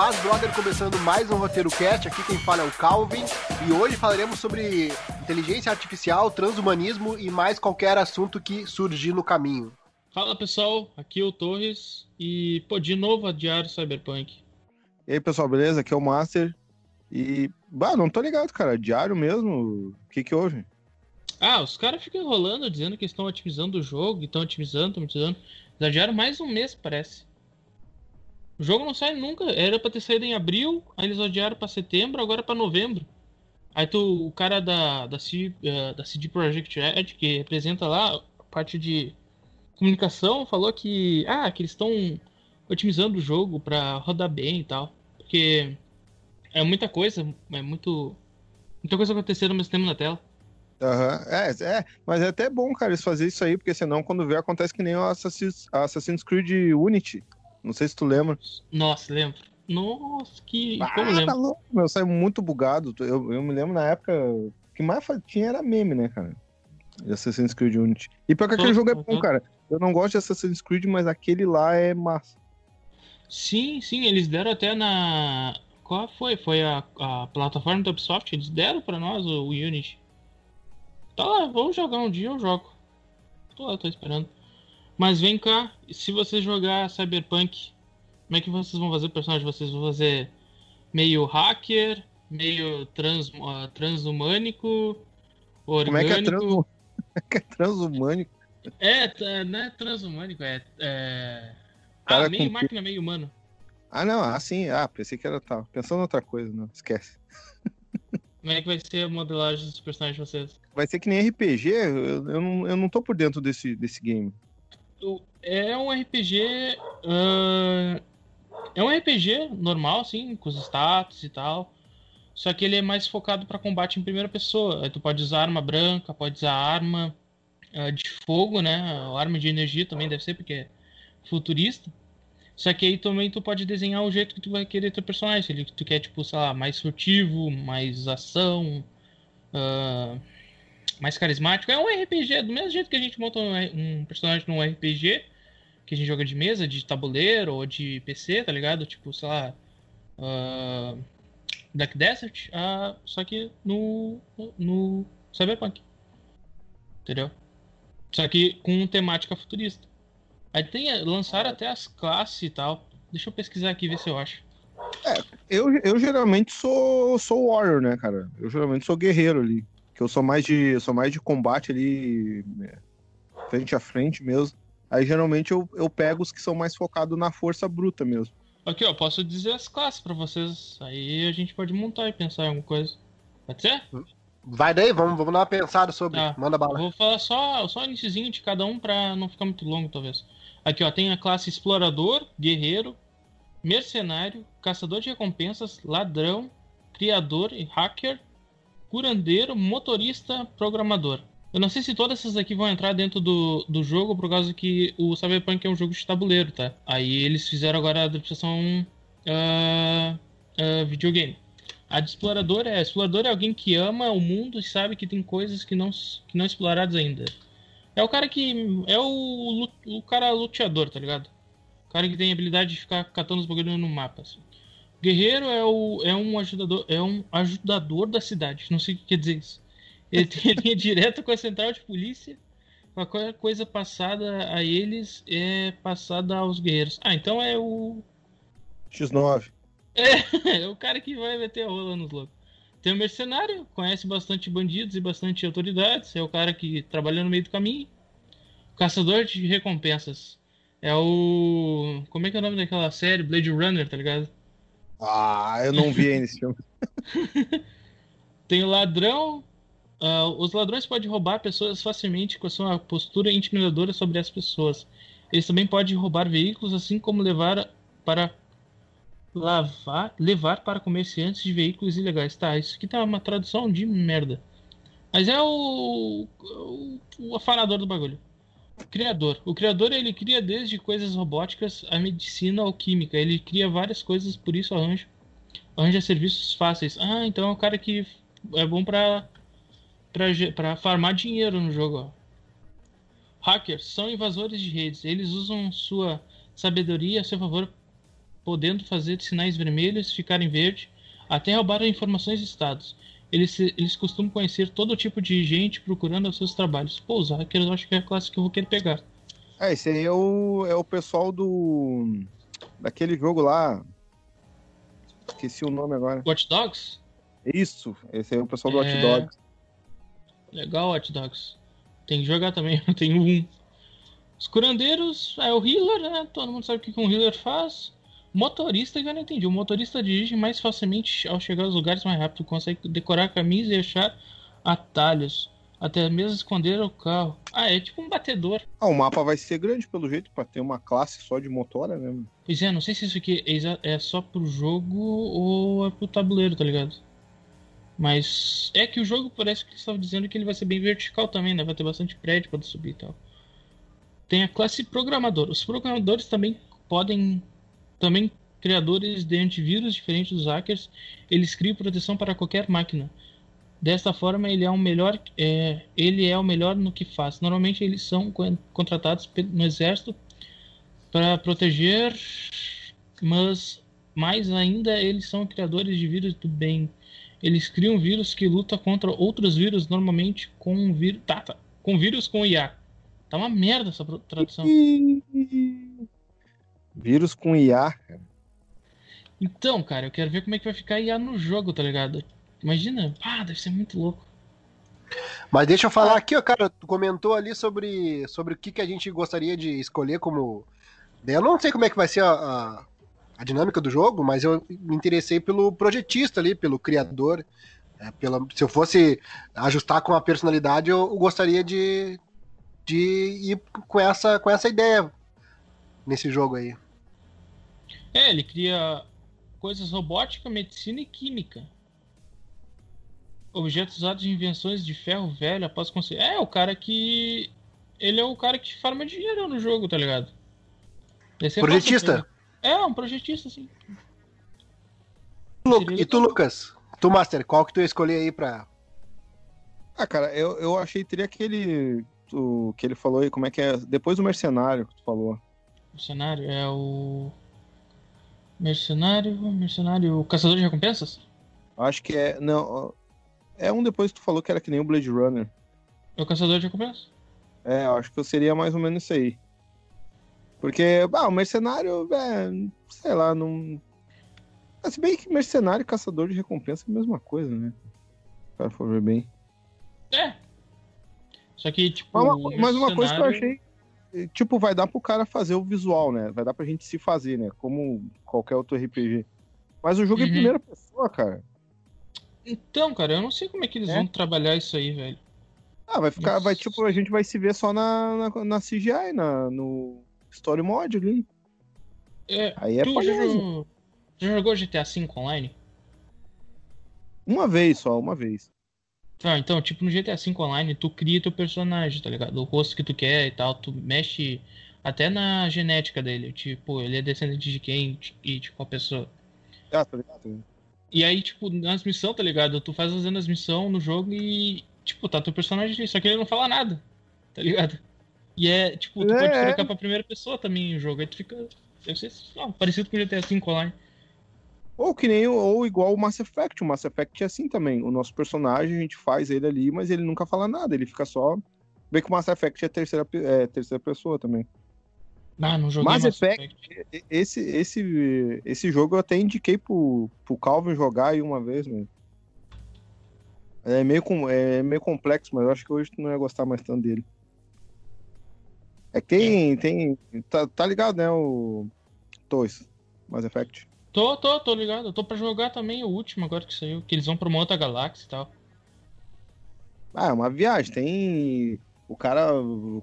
Paz Brother, começando mais um Roteiro Cast, aqui quem fala é o Calvin, e hoje falaremos sobre inteligência artificial, transhumanismo e mais qualquer assunto que surgir no caminho. Fala pessoal, aqui é o Torres, e pô, de novo adiar Cyberpunk. E aí pessoal, beleza? Aqui é o Master, e, bah, não tô ligado, cara, diário mesmo, o que que houve? Ah, os caras ficam enrolando, dizendo que estão otimizando o jogo, estão otimizando, estão otimizando. Eles adiaram mais um mês, parece. O jogo não sai nunca. Era pra ter saído em abril, aí eles adiaram pra setembro, agora pra novembro. Aí tu, o cara da, da, C, uh, da CD Projekt Red, que representa lá a parte de comunicação, falou que, ah, que eles estão otimizando o jogo pra rodar bem e tal. Porque é muita coisa, é muito. Muita coisa acontecendo ao mesmo tempo na tela. Aham, uhum. é, é, mas é até bom, cara, eles fazerem isso aí, porque senão quando vê acontece que nem o Assassin's, Assassin's Creed Unity. Não sei se tu lembra. Nossa, lembro. Nossa, que. Ah, Como lembro? Tá louco, meu, saiu muito bugado. Eu, eu me lembro na época. O que mais tinha era meme, né, cara? De Assassin's Creed Unity. E pior que aquele jogo é bom, cara. Eu não gosto de Assassin's Creed, mas aquele lá é massa. Sim, sim, eles deram até na. Qual foi? Foi a, a plataforma do Ubisoft? Eles deram pra nós o, o Unity. Tá lá, vamos jogar um dia, eu jogo. Tô lá, tô esperando. Mas vem cá, se você jogar Cyberpunk, como é que vocês vão fazer o personagem? Vocês vão fazer meio hacker, meio trans, uh, transhumânico, orgânico. Como é que é, trans... é, é transhumânico? É, não é transhumânico, é. é... Ah, meio com... máquina, meio humano. Ah, não, assim, ah, pensei que era tal. Pensando em outra coisa, não, esquece. Como é que vai ser a modelagem dos personagens de vocês? Vai ser que nem RPG, eu, eu, não, eu não tô por dentro desse, desse game é um RPG. Uh, é um RPG normal, assim, com os status e tal. Só que ele é mais focado para combate em primeira pessoa. Aí tu pode usar arma branca, pode usar arma uh, de fogo, né? Arma de energia também deve ser, porque é futurista. Só que aí também tu pode desenhar o jeito que tu vai querer teu personagem. Se tu quer, tipo, sei lá, mais furtivo, mais ação. Uh, mais carismático. É um RPG, do mesmo jeito que a gente monta um, um personagem num RPG, que a gente joga de mesa, de tabuleiro ou de PC, tá ligado? Tipo, sei lá. Uh, Black Desert, uh, só que no, no Cyberpunk. Entendeu? Só que com temática futurista. Aí tem, lançaram até as classes e tal. Deixa eu pesquisar aqui ver se eu acho. É, eu, eu geralmente sou, sou warrior, né, cara? Eu geralmente sou guerreiro ali que eu sou mais de sou mais de combate ali né, frente a frente mesmo. Aí geralmente eu, eu pego os que são mais focados na força bruta mesmo. Aqui, ó, posso dizer as classes para vocês. Aí a gente pode montar e pensar em alguma coisa. Pode ser? Vai daí, vamos, vamos dar uma pensada sobre. Tá. Manda bala. Vou falar só, só o iníciozinho de cada um para não ficar muito longo, talvez. Aqui, ó, tem a classe explorador, guerreiro, mercenário, caçador de recompensas, ladrão, criador e hacker, curandeiro, motorista, programador. Eu não sei se todas essas aqui vão entrar dentro do, do jogo, por causa que o Cyberpunk é um jogo de tabuleiro, tá? Aí eles fizeram agora a adaptação uh, uh, videogame. A de explorador é explorador é alguém que ama o mundo e sabe que tem coisas que não que não exploradas ainda. É o cara que é o, o cara luteador, tá ligado? O cara que tem a habilidade de ficar catando os bagulhos no mapa. Assim. Guerreiro é, o, é um ajudador, é um ajudador da cidade. Não sei o que quer dizer isso. Ele tem linha direta com a central de polícia. Qualquer coisa passada a eles é passada aos guerreiros. Ah, então é o. X9. É, é o cara que vai meter a rola nos loucos. Tem o mercenário, conhece bastante bandidos e bastante autoridades. É o cara que trabalha no meio do caminho. Caçador de recompensas. É o. Como é que é o nome daquela série? Blade Runner, tá ligado? Ah, eu não vi ainda esse filme. Tem o ladrão. Uh, os ladrões podem roubar pessoas facilmente com a sua postura intimidadora sobre as pessoas. Eles também podem roubar veículos, assim como levar para lavar, levar para comerciantes de veículos ilegais. Tá, isso aqui tá uma tradução de merda. Mas é o, o, o do bagulho. Criador. O criador ele cria desde coisas robóticas a medicina ou química. Ele cria várias coisas, por isso arranja, arranja serviços fáceis. Ah, então é um cara que é bom para para farmar dinheiro no jogo. Ó. Hackers são invasores de redes. Eles usam sua sabedoria a seu favor podendo fazer sinais vermelhos ficarem verde, até roubar informações de estados. Eles, eles costumam conhecer todo tipo de gente procurando os seus trabalhos. Pô, os hackers eu acho que é a classe que eu vou querer pegar. É, esse aí é o, é o pessoal do. daquele jogo lá. Esqueci o nome agora. Watch Dogs? Isso, esse aí é o pessoal do É. Hot Dogs. Legal, Watch Dogs. Tem que jogar também, eu tenho um. Os curandeiros é o healer, né? Todo mundo sabe o que que um healer faz. Motorista, eu não entendi. O motorista dirige mais facilmente ao chegar aos lugares mais rápido, consegue decorar caminhos e achar atalhos. Até mesmo esconder o carro. Ah, é tipo um batedor. Ah, o mapa vai ser grande pelo jeito, pra ter uma classe só de motora, né? mano? Pois é, não sei se isso aqui é é só pro jogo ou é pro tabuleiro, tá ligado? Mas é que o jogo parece que eles estavam dizendo que ele vai ser bem vertical também, né? Vai ter bastante prédio pra subir e tal. Tem a classe programador. Os programadores também podem. Também criadores de antivírus diferentes dos hackers. Eles criam proteção para qualquer máquina. Desta forma, ele é o melhor, é, ele é o melhor no que faz. Normalmente, eles são con- contratados no exército para proteger, mas mais ainda eles são criadores de vírus do bem. Eles criam vírus que luta contra outros vírus, normalmente com vírus, tá, tá, com vírus com IA. Tá uma merda essa tradução. Vírus com IA, cara. Então, cara, eu quero ver como é que vai ficar IA no jogo, tá ligado? Imagina, ah, deve ser muito louco. Mas deixa eu falar aqui, ó, cara, tu comentou ali sobre, sobre o que, que a gente gostaria de escolher como. Daí Eu não sei como é que vai ser a, a, a dinâmica do jogo, mas eu me interessei pelo projetista ali, pelo criador. É, pela, se eu fosse ajustar com a personalidade, eu, eu gostaria de, de ir com essa, com essa ideia nesse jogo aí. É, ele cria coisas robótica, medicina e química. Objetos usados em invenções de ferro velho após conseguir. É, o cara que. Ele é o cara que farma dinheiro no jogo, tá ligado? Ser Projetista? ele. É, um projetista, sim. E tu. Lucas? Tu, Master, qual que tu ia escolher aí pra. Ah, cara, eu, eu achei teria aquele. O que ele falou aí, como é que é? Depois do mercenário que tu falou. Mercenário é o. Mercenário. Mercenário. Caçador de recompensas? Acho que é. Não. É um depois que tu falou que era que nem o Blade Runner. É o caçador de recompensas? É, eu acho que eu seria mais ou menos isso aí. Porque, ah, o mercenário, é, sei lá, não. Ah, Se bem que mercenário e caçador de recompensa é a mesma coisa, né? Cara for ver bem. É. Só que, tipo. Mas uma, mas uma coisa que eu mercenário- achei. Tipo, vai dar pro cara fazer o visual, né? Vai dar pra gente se fazer, né? Como qualquer outro RPG. Mas o jogo é em Uhum. primeira pessoa, cara. Então, cara, eu não sei como é que eles É? vão trabalhar isso aí, velho. Ah, vai ficar. Vai, Nossa. tipo, a gente vai se ver só na, na, na CGI, na, no Story Mod ali. É, Aí é tu já jogou, já jogou GTA V online? Uma vez só, uma vez. Ah, então, tipo, no GTA V online, tu cria teu personagem, tá ligado? O rosto que tu quer e tal, tu mexe até na genética dele. Tipo, ele é descendente de quem e, tipo, a pessoa. Ah, tá ligado? E aí, tipo, nas missões, tá ligado? Tu faz fazendo as missões no jogo e, tipo, tá teu personagem ali, só que ele não fala nada, tá ligado? E é, tipo, tu É, pode é. trocar pra primeira pessoa também o jogo, aí tu fica. Deve ser ó, parecido com o GTA V online. Ou que nem, ou igual o Mass Effect. O Mass Effect é assim também. O nosso personagem, a gente faz ele ali, mas ele nunca fala nada. Ele fica só. Bem que o Mass Effect é terceira, é terceira pessoa também. Ah, não joguei Mass Mass Effect. E- Esse, esse, esse jogo eu até indiquei pro, pro Calvin jogar aí uma vez, mano. É meio, com, é meio complexo, mas eu acho que hoje tu não ia gostar mais tanto dele. É que tem. tem tá, tá ligado, né? O. Toys. Mass Effect. Tô, tô, tô ligado. Eu tô pra jogar também o último agora que saiu, que eles vão pra uma outra galáxia e tal. Ah, é uma viagem. Tem. O cara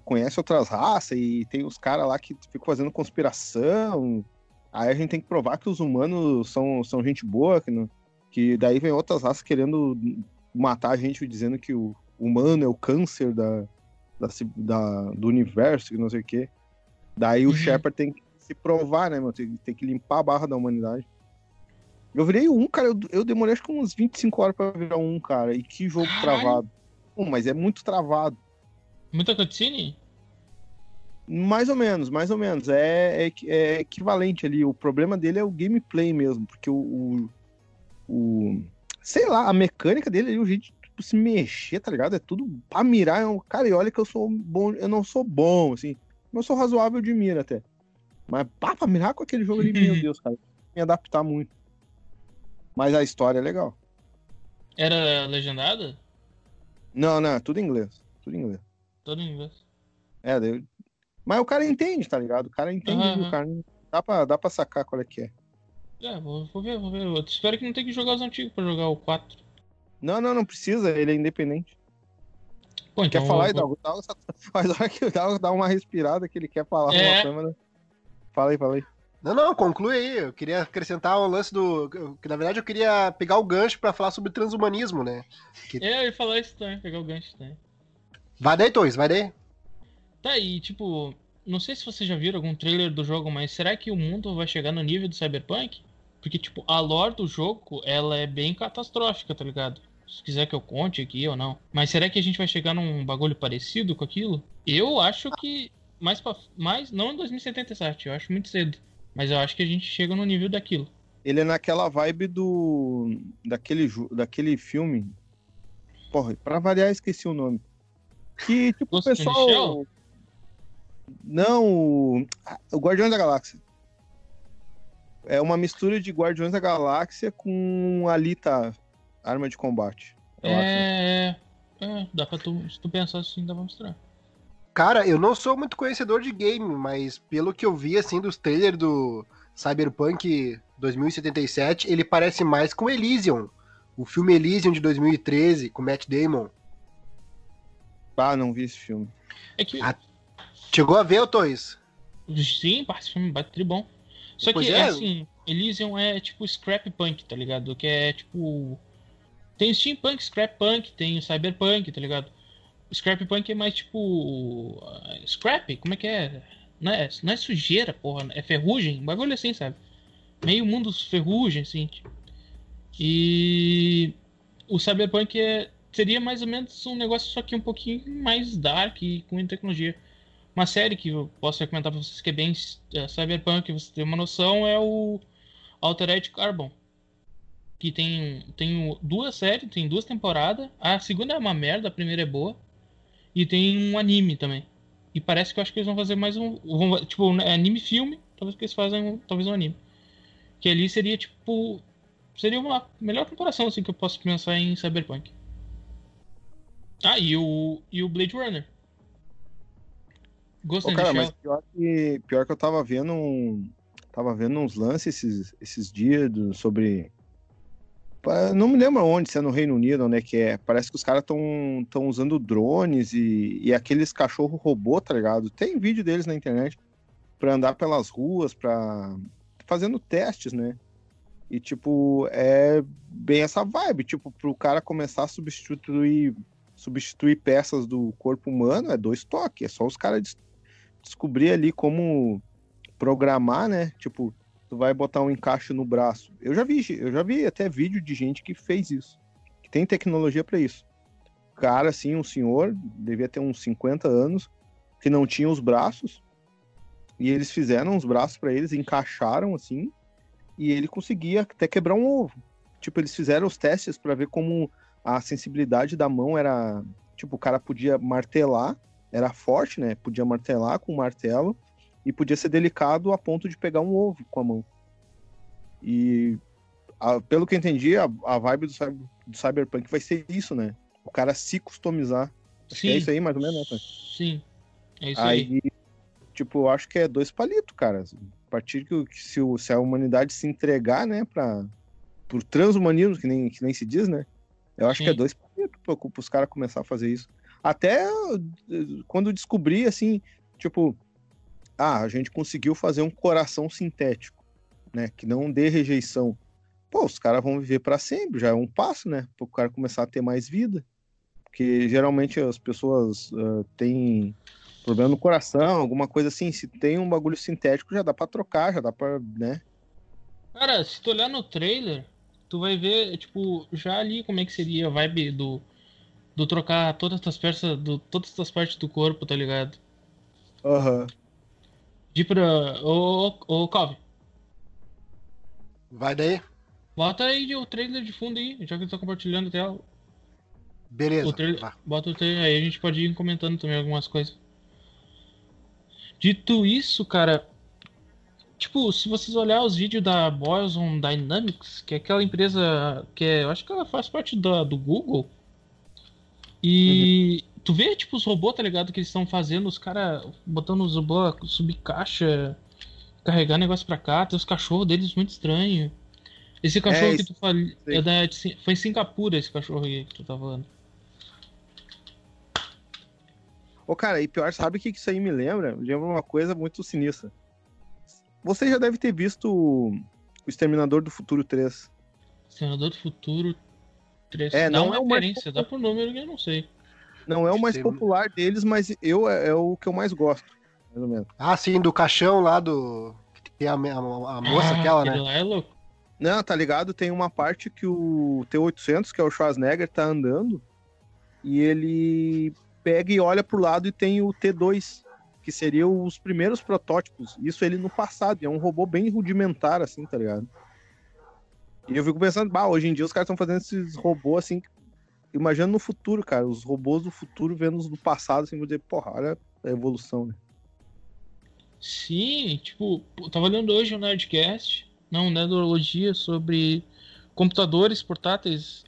conhece outras raças e tem os caras lá que ficam fazendo conspiração. Aí a gente tem que provar que os humanos são, são gente boa, que, não- que daí vem outras raças querendo matar a gente, dizendo que o humano é o câncer da, da, da- do universo, que não sei o quê. Daí o Uhum. Shepard tem que se provar, né, meu? Tem, tem que limpar a barra da humanidade. Eu virei um, cara. Eu, eu demorei acho que uns 25 horas pra virar um, cara. E que jogo Caralho. travado. Pô, mas é muito travado. Muita cutscene? Mais ou menos, mais ou menos. É, é, é equivalente ali. O problema dele é o gameplay mesmo, porque o, o, o sei lá, a mecânica dele ali, o jeito de tipo, se mexer, tá ligado? É tudo pra mirar. É um, cara, e olha que eu sou bom, eu não sou bom, assim. Eu sou razoável de mira até. Mas pá, pra mirar com aquele jogo ali, meu Deus, cara. Me adaptar muito. Mas a história é legal. Era legendada? Não, não, tudo em inglês. Tudo em inglês. Tudo em inglês. É, daí... mas o cara entende, tá ligado? O cara entende, uhum. o cara dá pra, dá pra sacar qual é que é. É, vou, vou ver, vou ver. Eu espero que não tenha que jogar os antigos pra jogar o 4. Não, não, não precisa, ele é independente. Pô, então quer falar, vou... Dá, hora que dá, dá uma respirada que ele quer falar é... câmera. Fala aí, fala aí. Não, não, conclui aí. Eu queria acrescentar o lance do. Que na verdade eu queria pegar o gancho para falar sobre transhumanismo, né? Que... É, eu ia falar isso também, pegar o gancho também. Vai daí, Toys, vai daí. Tá aí, tipo, não sei se vocês já viram algum trailer do jogo, mas será que o mundo vai chegar no nível do Cyberpunk? Porque, tipo, a lore do jogo, ela é bem catastrófica, tá ligado? Se quiser que eu conte aqui ou não. Mas será que a gente vai chegar num bagulho parecido com aquilo? Eu acho que mais pra, mais não em 2077, eu acho muito cedo. Mas eu acho que a gente chega no nível daquilo. Ele é naquela vibe do daquele daquele filme. Porra, para variar esqueci o nome. Que tipo o pessoal Não, o... o Guardiões da Galáxia. É uma mistura de Guardiões da Galáxia com Alita, arma de combate. É, é, é, dá pra tu, se tu pensar assim, dá pra mostrar. Cara, eu não sou muito conhecedor de game, mas pelo que eu vi, assim, dos trailers do Cyberpunk 2077, ele parece mais com Elysium. O filme Elysium de 2013, com Matt Damon. Ah, não vi esse filme. É que... Ah, chegou a ver, Toys? Sim, esse filme bate bom. Só pois que, é. assim, Elysium é tipo scrap punk, tá ligado? Que é tipo. Tem steampunk, scrap punk, tem cyberpunk, tá ligado? Scrap punk é mais tipo. Scrap? Como é que é? Não é, não é sujeira, porra. É ferrugem? Um bagulho assim, sabe? Meio mundo ferrugem, assim. E. O cyberpunk é, seria mais ou menos um negócio só que um pouquinho mais dark e com tecnologia. Uma série que eu posso recomendar pra vocês que é bem é, cyberpunk, você ter uma noção, é o Altered Carbon. Que tem, tem duas séries, tem duas temporadas. A segunda é uma merda, a primeira é boa. E tem um anime também. E parece que eu acho que eles vão fazer mais um. Vão, tipo, um anime filme. Talvez que eles façam talvez um anime. Que ali seria tipo. Seria uma melhor comparação assim que eu posso pensar em Cyberpunk. Ah, e o, e o Blade Runner. Gostei Ô, cara, mas pior que, pior que eu tava vendo um, tava vendo uns lances esses, esses dias do, sobre não me lembro onde, se é no Reino Unido, onde é que é. Parece que os caras estão tão usando drones e, e aqueles cachorro robô, tá ligado? Tem vídeo deles na internet para andar pelas ruas, para fazendo testes, né? E tipo, é bem essa vibe, tipo, pro cara começar a substituir substituir peças do corpo humano é dois toques, é só os caras des descobrir ali como programar, né? Tipo, tu vai botar um encaixe no braço. Eu já vi, eu já vi até vídeo de gente que fez isso, que tem tecnologia para isso. Cara, assim, um senhor, devia ter uns 50 anos, que não tinha os braços, e eles fizeram os braços para eles, encaixaram assim, e ele conseguia até quebrar um ovo. Tipo, eles fizeram os testes para ver como a sensibilidade da mão era, tipo, o cara podia martelar, era forte, né? Podia martelar com o martelo e podia ser delicado a ponto de pegar um ovo com a mão. E a, pelo que eu entendi, a, a vibe do, do, Cyberpunk vai ser isso, né? O cara se customizar. Sim. É isso aí, mais ou menos, né? Sim. É isso aí. aí. Tipo, eu acho que é dois palitos, cara. A partir que, se, o, se a humanidade se entregar, né, pra, por transhumanismo, que nem, que nem se diz, né? Eu acho Sim. que é dois palitos para os caras começar a fazer isso. Até quando descobri, assim, tipo, ah, a gente conseguiu fazer um coração sintético, né? Que não dê rejeição. Pô, os caras vão viver para sempre, já é um passo, né? Para o cara começar a ter mais vida. Porque geralmente as pessoas uh, têm problema no coração, alguma coisa assim. Se tem um bagulho sintético, já dá para trocar, já dá para, né? Cara, se tu olhar no trailer, tu vai ver, tipo, já ali como é que seria a vibe do, do trocar todas as peças, do, todas as partes do corpo, tá ligado? Aham. De pra. Ô, ô, Calvin, Vai daí? bota aí o trailer de fundo aí, já que ele tá compartilhando a tela. Beleza. O trailer, bota o trailer aí, a gente pode ir comentando também algumas coisas. Dito isso, cara, tipo, se vocês olhar os vídeos da Boson Dynamics, que é aquela empresa que é, eu acho que ela faz parte da, do Google, e tu vê, tipo, os robôs, tá ligado, que eles estão fazendo, os caras botando os robôs subir caixa, carregar negócio pra cá, tem os cachorros deles muito estranhos. Esse cachorro que isso- tu falou, é da, Sin- foi em Singapura esse cachorro aí que tu tá falando. Ô, cara, e pior, sabe o que que isso aí me lembra? Me lembra uma coisa muito sinistra. Você já deve ter visto o Exterminador do Futuro 3. Senador do Futuro 3. É, não uma é mais referência, dá pro número que eu não sei. Não é o mais popular deles, mas eu é, é o que eu mais gosto, mais ou menos. Ah, sim, do caixão lá do. Que tem a, a- a moça Ah, aquela, né? lá é louco. Não, tá ligado? Tem uma parte que o T-800, que é o Schwarzenegger, tá andando e ele pega e olha pro lado e tem o T2, que seriam os primeiros protótipos. Isso ele no passado, e é um robô bem rudimentar, assim, tá ligado? E eu fico pensando, bah, hoje em dia os caras estão fazendo esses robôs assim. Imagina no futuro, cara, os robôs do futuro vendo os do passado, assim, vou dizer, porra, olha a evolução, né? Sim, tipo, eu tava lendo hoje um Nerdcast, não, Nerdologia, sobre computadores portáteis.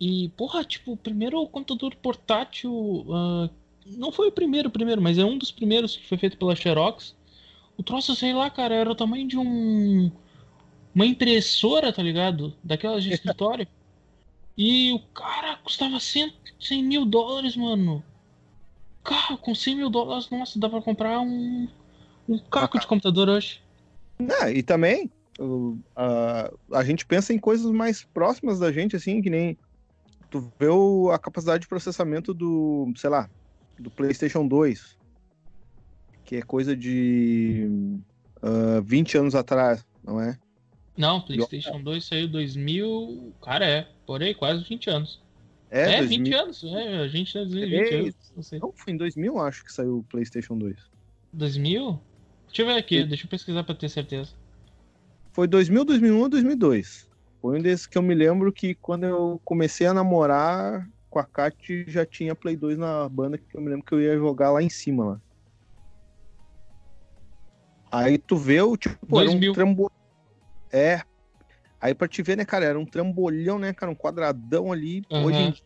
E, porra, tipo, o primeiro computador portátil. ah, não foi o primeiro, o primeiro, mas é um dos primeiros que foi feito pela Xerox. O troço, sei lá, cara, era o tamanho de um. Uma impressora, tá ligado? Daquelas de escritório. E o cara custava 100, 100 mil dólares, mano. Cara, com 100 mil dólares, nossa, dá pra comprar um. Um caco de computador hoje. Ah, e também o- a, a gente pensa em coisas mais próximas da gente, assim, que nem tu vê o- a capacidade de processamento do, sei lá, do PlayStation 2, que é coisa de ah, 20 anos atrás, não é? Não, PlayStation 2 saiu 2000. Cara, é. Por aí, quase 20 anos. É, É, 2000 20 anos. É, a gente tá dizendo 20 Três. anos. Não sei. Não, foi em 2000, acho que saiu o PlayStation 2. 2000? Deixa eu ver aqui, Sim. deixa eu pesquisar pra ter certeza. Foi 2000, 2001 ou 2002. Foi um desses que eu me lembro que quando eu comecei a namorar com a Kat já tinha Play 2 na banda que eu me lembro que eu ia jogar lá em cima lá. Aí tu vê o tipo, era 2000. um trambolhão. É. Aí pra te ver, né, cara, era um trambolhão, né, cara, um quadradão ali. Aham. Hoje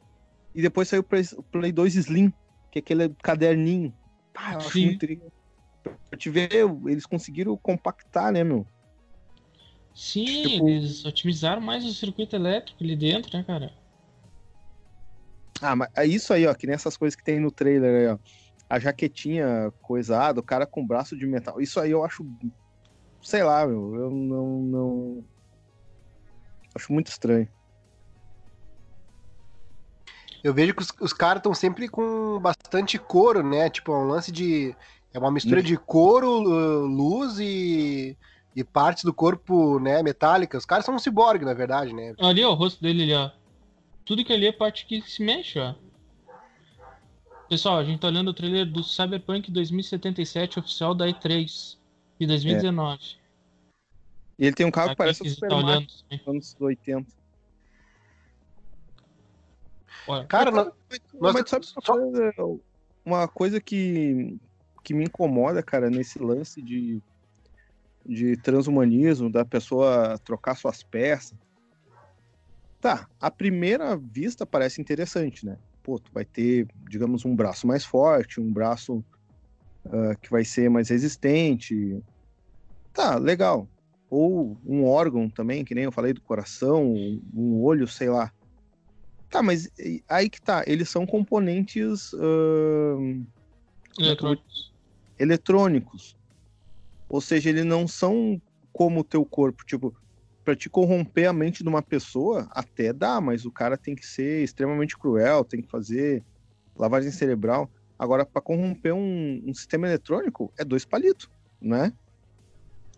E depois saiu o Play, o Play 2 Slim, que é aquele caderninho. Pá, eu acho Sim. muito Pra te ver, eles conseguiram compactar, né, meu? Sim, Tipo- eles otimizaram mais o circuito elétrico ali dentro, né, cara? Ah, mas é isso aí, ó, que nessas coisas que tem no trailer aí, ó. A jaquetinha coisada, o cara com braço de metal. Isso aí eu acho. Sei lá, meu. Eu não. não... Acho muito estranho. Eu vejo que os, os caras estão sempre com bastante couro, né? Tipo, é um lance de. É uma mistura de couro, uh, luz e, e partes do corpo, né, metálica. Os caras são um ciborgue, na verdade, né? Ali, ó, o rosto dele ali, ó. Tudo que ali é parte que se mexe, ó. Pessoal, a gente tá olhando o trailer do Cyberpunk 2077 oficial da E3 de 2019. E ele tem um carro que parece o tá Mario olhando também. dos anos 80. Olha, Cara, Mas, nós- nós- mas sabe uma só- coisa, uma coisa que, que me incomoda, cara, nesse lance de, de transhumanismo, da pessoa trocar suas peças. Tá, à primeira vista parece interessante, né? Pô, tu vai ter, digamos, um braço mais forte, um braço ah, que vai ser mais resistente. Tá, legal. Ou um órgão também, que nem eu falei do coração, um olho, sei lá. Tá, mas aí que tá, eles são componentes ahn, eletrônicos. eletrônicos. Ou seja, eles não são como o teu corpo. Tipo, pra te corromper a mente de uma pessoa, até dá, mas o cara tem que ser extremamente cruel, tem que fazer lavagem cerebral. Agora, pra corromper um, um sistema eletrônico, é dois palitos, né?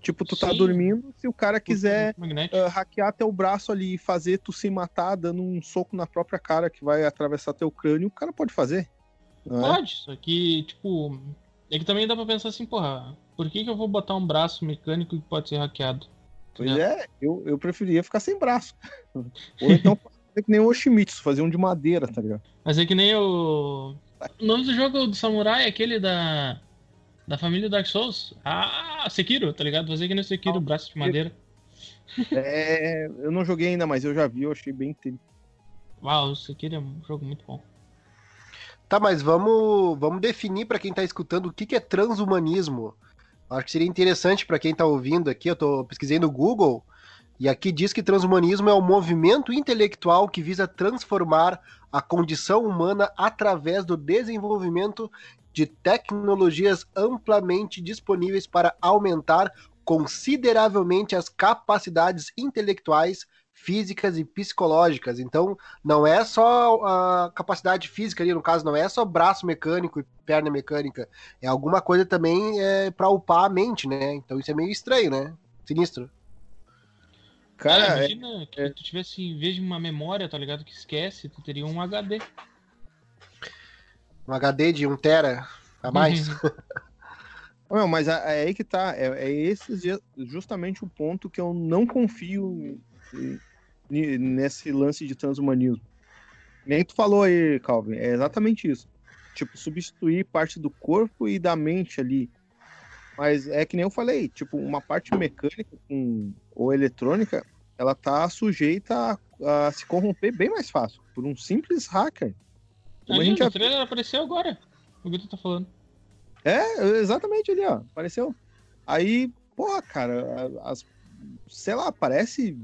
Tipo, tu tá Sim. dormindo, se o cara quiser ah, hackear teu braço ali e fazer tu se matar dando um soco na própria cara que vai atravessar teu crânio, o cara pode fazer. É? Pode, só que, tipo, É que também dá pra pensar assim, porra, por que, que eu vou botar um braço mecânico que pode ser hackeado? Pois é, eu, eu preferia ficar sem braço. Ou então fazer que nem o Oshimitsu, fazer um de madeira, tá ligado? Mas é que nem o. O nome do jogo do Samurai é aquele da. Da família Dark Souls. Ah, Sekiro, tá ligado? Fazer que nem Sekiro, Ah, braço de madeira. É, eu não joguei ainda, mas eu já vi, eu achei bem tri. Uau, o Sekiro é um jogo muito bom. Tá, mas vamos, vamos definir pra quem tá escutando o que, que é transhumanismo. Acho que seria interessante pra quem tá ouvindo aqui. Eu tô pesquisei no Google e aqui diz que transhumanismo é um movimento intelectual que visa transformar a condição humana através do desenvolvimento de tecnologias amplamente disponíveis para aumentar consideravelmente as capacidades intelectuais, físicas e psicológicas. Então, não é só a capacidade física ali, no caso, não é só braço mecânico e perna mecânica. É alguma coisa também é, para upar a mente, né? Então isso é meio estranho, né? Sinistro. Cara, é- imagina que tu tivesse, em vez de uma memória, tá ligado? Que esquece, tu teria um HD. Um HD de 1 tera a mais. Ô, meu, mas é, é aí que tá. É, é esse ju- justamente o ponto que eu não confio nesse lance de transhumanismo. Nem tu falou aí, Calvin. É exatamente isso. Tipo, substituir parte do corpo e da mente ali. Mas é que nem eu falei, tipo, uma parte mecânica ou eletrônica, ela tá sujeita a, a se corromper bem mais fácil, por um simples hacker. Como a gente o trailer apareceu agora. O que tu tá falando? É, exatamente ali, ó. Apareceu. Aí, porra, cara, as, sei lá, parece.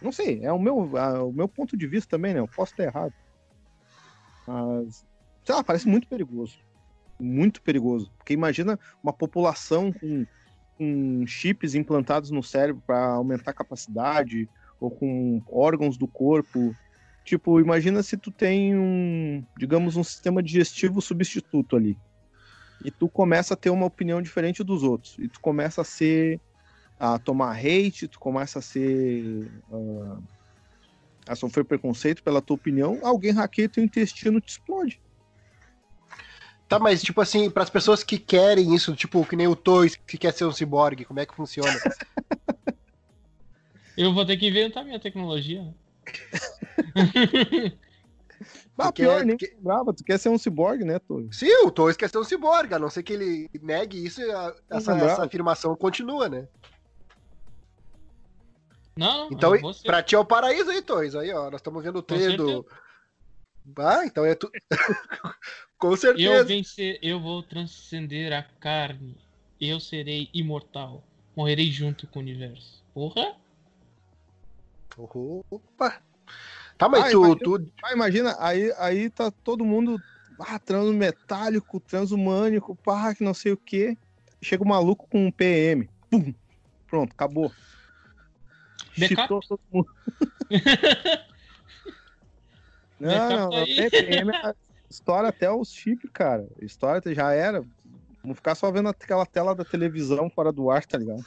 Não sei, é o meu, a- o meu ponto de vista também, né? Eu posso estar errado. Mas, sei lá, parece muito perigoso. Muito perigoso. Porque imagina uma população com, com chips implantados no cérebro para aumentar a capacidade, ou com órgãos do corpo. Tipo, imagina se tu tem um, digamos, um sistema digestivo substituto ali e tu começa a ter uma opinião diferente dos outros. E tu começa a ser. a tomar hate, tu começa a ser. ah, a sofrer preconceito pela tua opinião, alguém hackeia teu intestino te explode. Tá, mas tipo assim, para as pessoas que querem isso, tipo, que nem o Toys que quer ser um ciborgue, como é que funciona? Eu vou ter que inventar minha tecnologia. Ah, Porque- pior, nem porque- brava, tu quer ser um ciborgue, né, Tony? Sim, o Toys quer ser um ciborgue, a não ser que ele negue isso, a- essa, essa afirmação continua, né? Não, não. Então, eu vou ser- pra ti é o paraíso aí, Toys. Aí, ó, nós estamos vendo o trailer do. Ah, então é tu. Com Eu certeza. vencer, eu vou transcender a carne. Eu serei imortal. Morrerei junto com o universo. Porra? Opa. Tá, mas Ah, tu, imagina- tu. Ah, imagina, aí, aí tá todo mundo ah, transo metálico, transhumânico, pá, que não sei o quê. Chega o maluco com um PM. Pum! Pronto, acabou. Backup? Cheatou todo mundo. não, Backup não, não aí. tem PM, é- estoura até os chips, cara. Estoura, já era. Vamos ficar só vendo aquela tela da televisão fora do ar, tá ligado?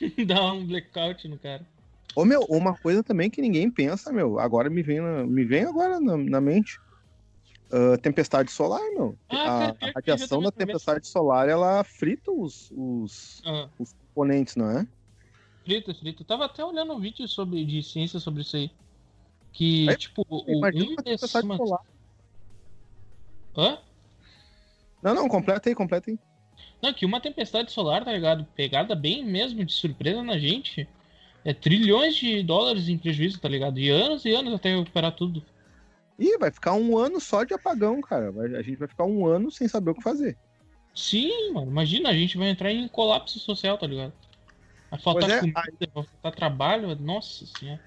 Dá um blackout no cara. Ô, meu, uma coisa também que ninguém pensa, meu, agora me vem, na- me vem agora na, na mente. Ah, tempestade solar, meu. Ah, a, cara, a radiação da tempestade solar, ela frita os, os, Ah, os componentes, não é? frito, frito. Tava até olhando um vídeo sobre, de ciência sobre isso aí. Que, Aí, tipo, o solar. Hã? Não, não, completa aí, completa aí. Não, que uma tempestade solar, tá ligado? Pegada bem mesmo de surpresa na gente. É trilhões de dólares em prejuízo, tá ligado? E anos e anos até recuperar tudo. Ih, vai ficar um ano só de apagão, cara. A gente vai ficar um ano sem saber o que fazer. Sim, mano. Imagina, a gente vai entrar em colapso social, tá ligado? Vai faltar é, comida, vai faltar trabalho. Nossa senhora.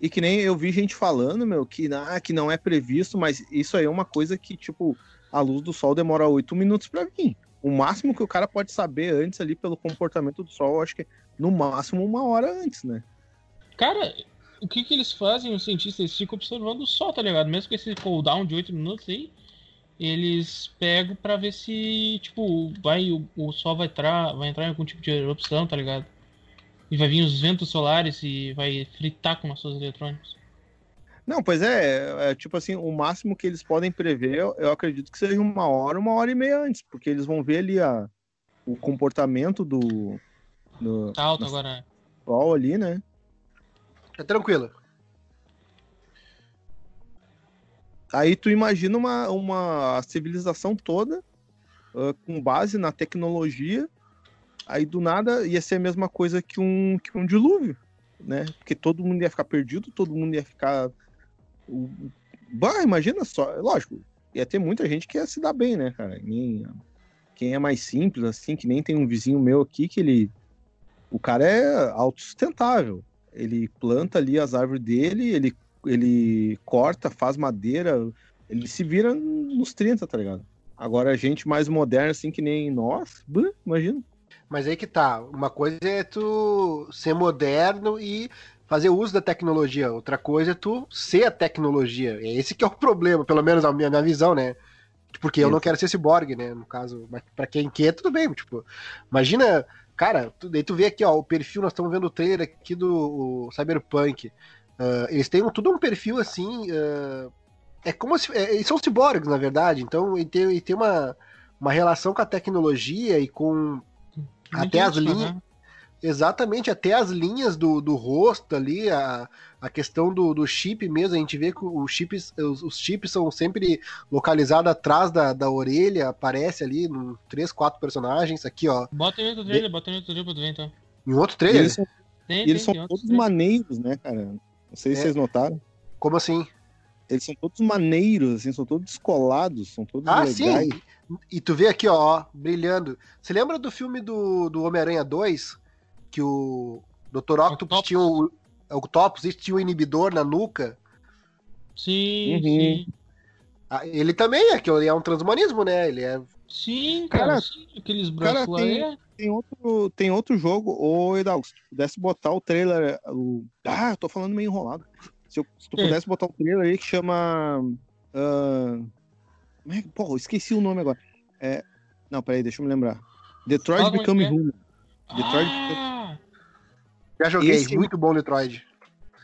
E que nem eu vi gente falando, meu, que, ah, que não é previsto, mas isso aí é uma coisa que, tipo, a luz do sol demora oito minutos pra vir. O máximo que o cara pode saber antes ali pelo comportamento do sol, eu acho que é no máximo uma hora antes, né? Cara, o que que eles fazem, os cientistas? Eles ficam observando o sol, tá ligado? Mesmo com esse cooldown de 8 minutos aí, eles pegam pra ver se, tipo, vai, o, o sol vai vai entrar em algum tipo de erupção, tá ligado? E vai vir os ventos solares e vai fritar com nossos eletrônicos. Não, pois é, é, tipo assim, o máximo que eles podem prever, eu, eu acredito que seja uma hora, uma hora e meia antes, porque eles vão ver ali a, o comportamento do. do Tá alto agora. sol ali, né? É tranquilo. Aí tu imagina uma, uma civilização toda ah, com base na tecnologia, aí do nada ia ser a mesma coisa que um, que um dilúvio, né? Porque todo mundo ia ficar perdido, todo mundo ia ficar. Bah, imagina só, lógico, ia ter muita gente que ia se dar bem, né, cara? Nem- Quem é mais simples, assim, que nem tem um vizinho meu aqui que ele. O cara é autossustentável. Ele planta ali as árvores dele, ele, ele corta, faz madeira, ele se vira nos 30, tá ligado? Agora a gente mais moderna, assim, que nem nós, imagina. Mas aí que tá. Uma coisa é tu ser moderno e fazer uso da tecnologia. Outra coisa é tu ser a tecnologia. É esse que é o problema, pelo menos a minha, minha visão, né? Porque eu não Isso. quero ser ciborgue, né? No caso, mas pra quem quer, tudo bem. Tipo, imagina, cara, tu, daí tu vê aqui, ó, o perfil, nós estamos vendo o trailer aqui do Cyberpunk. Ah, eles têm um- tudo um perfil assim. ah, é como se. é, eles são ciborgues, na verdade. Então, ele tem, ele tem uma, uma relação com a tecnologia e com Até as linhas- né? Exatamente, até as linhas do, do rosto ali, a, a questão do, do chip mesmo, a gente vê que os chips, os, os chips são sempre localizados atrás da, da orelha, aparece ali em três, quatro personagens, aqui ó, Bota em outro trailer, bota em outro trailer pra tu ver então. em outro E trailer, eles são, Tem, e tem, eles são tem outro todos trailer. maneiros, né, cara? Não sei se É. vocês notaram. como assim? Eles são todos maneiros, assim, são todos descolados, são todos Ah, legais. sim, e tu vê aqui ó, brilhando, você lembra do filme do, do Homem-Aranha 2, que o Dr. Octopus Octopus. tinha o, o Octopus tinha o inibidor na nuca? Sim, Uhum. sim. Ah, ele também é, que ele é um transhumanismo, né, ele é Sim, cara, Cara, sim, aqueles cara, braços lá tem- é. Tem outro, tem outro jogo, ô Hidalgo, se tu pudesse botar o trailer. O... Ah, eu tô falando meio enrolado. Se, eu- se tu É. pudesse botar o trailer aí que chama. como é que- Pô, eu esqueci o nome agora. É... Não, peraí, deixa eu me lembrar. Detroit Fala é Become é. Human. Detroit Ah, Já joguei, Esse- muito bom Detroit.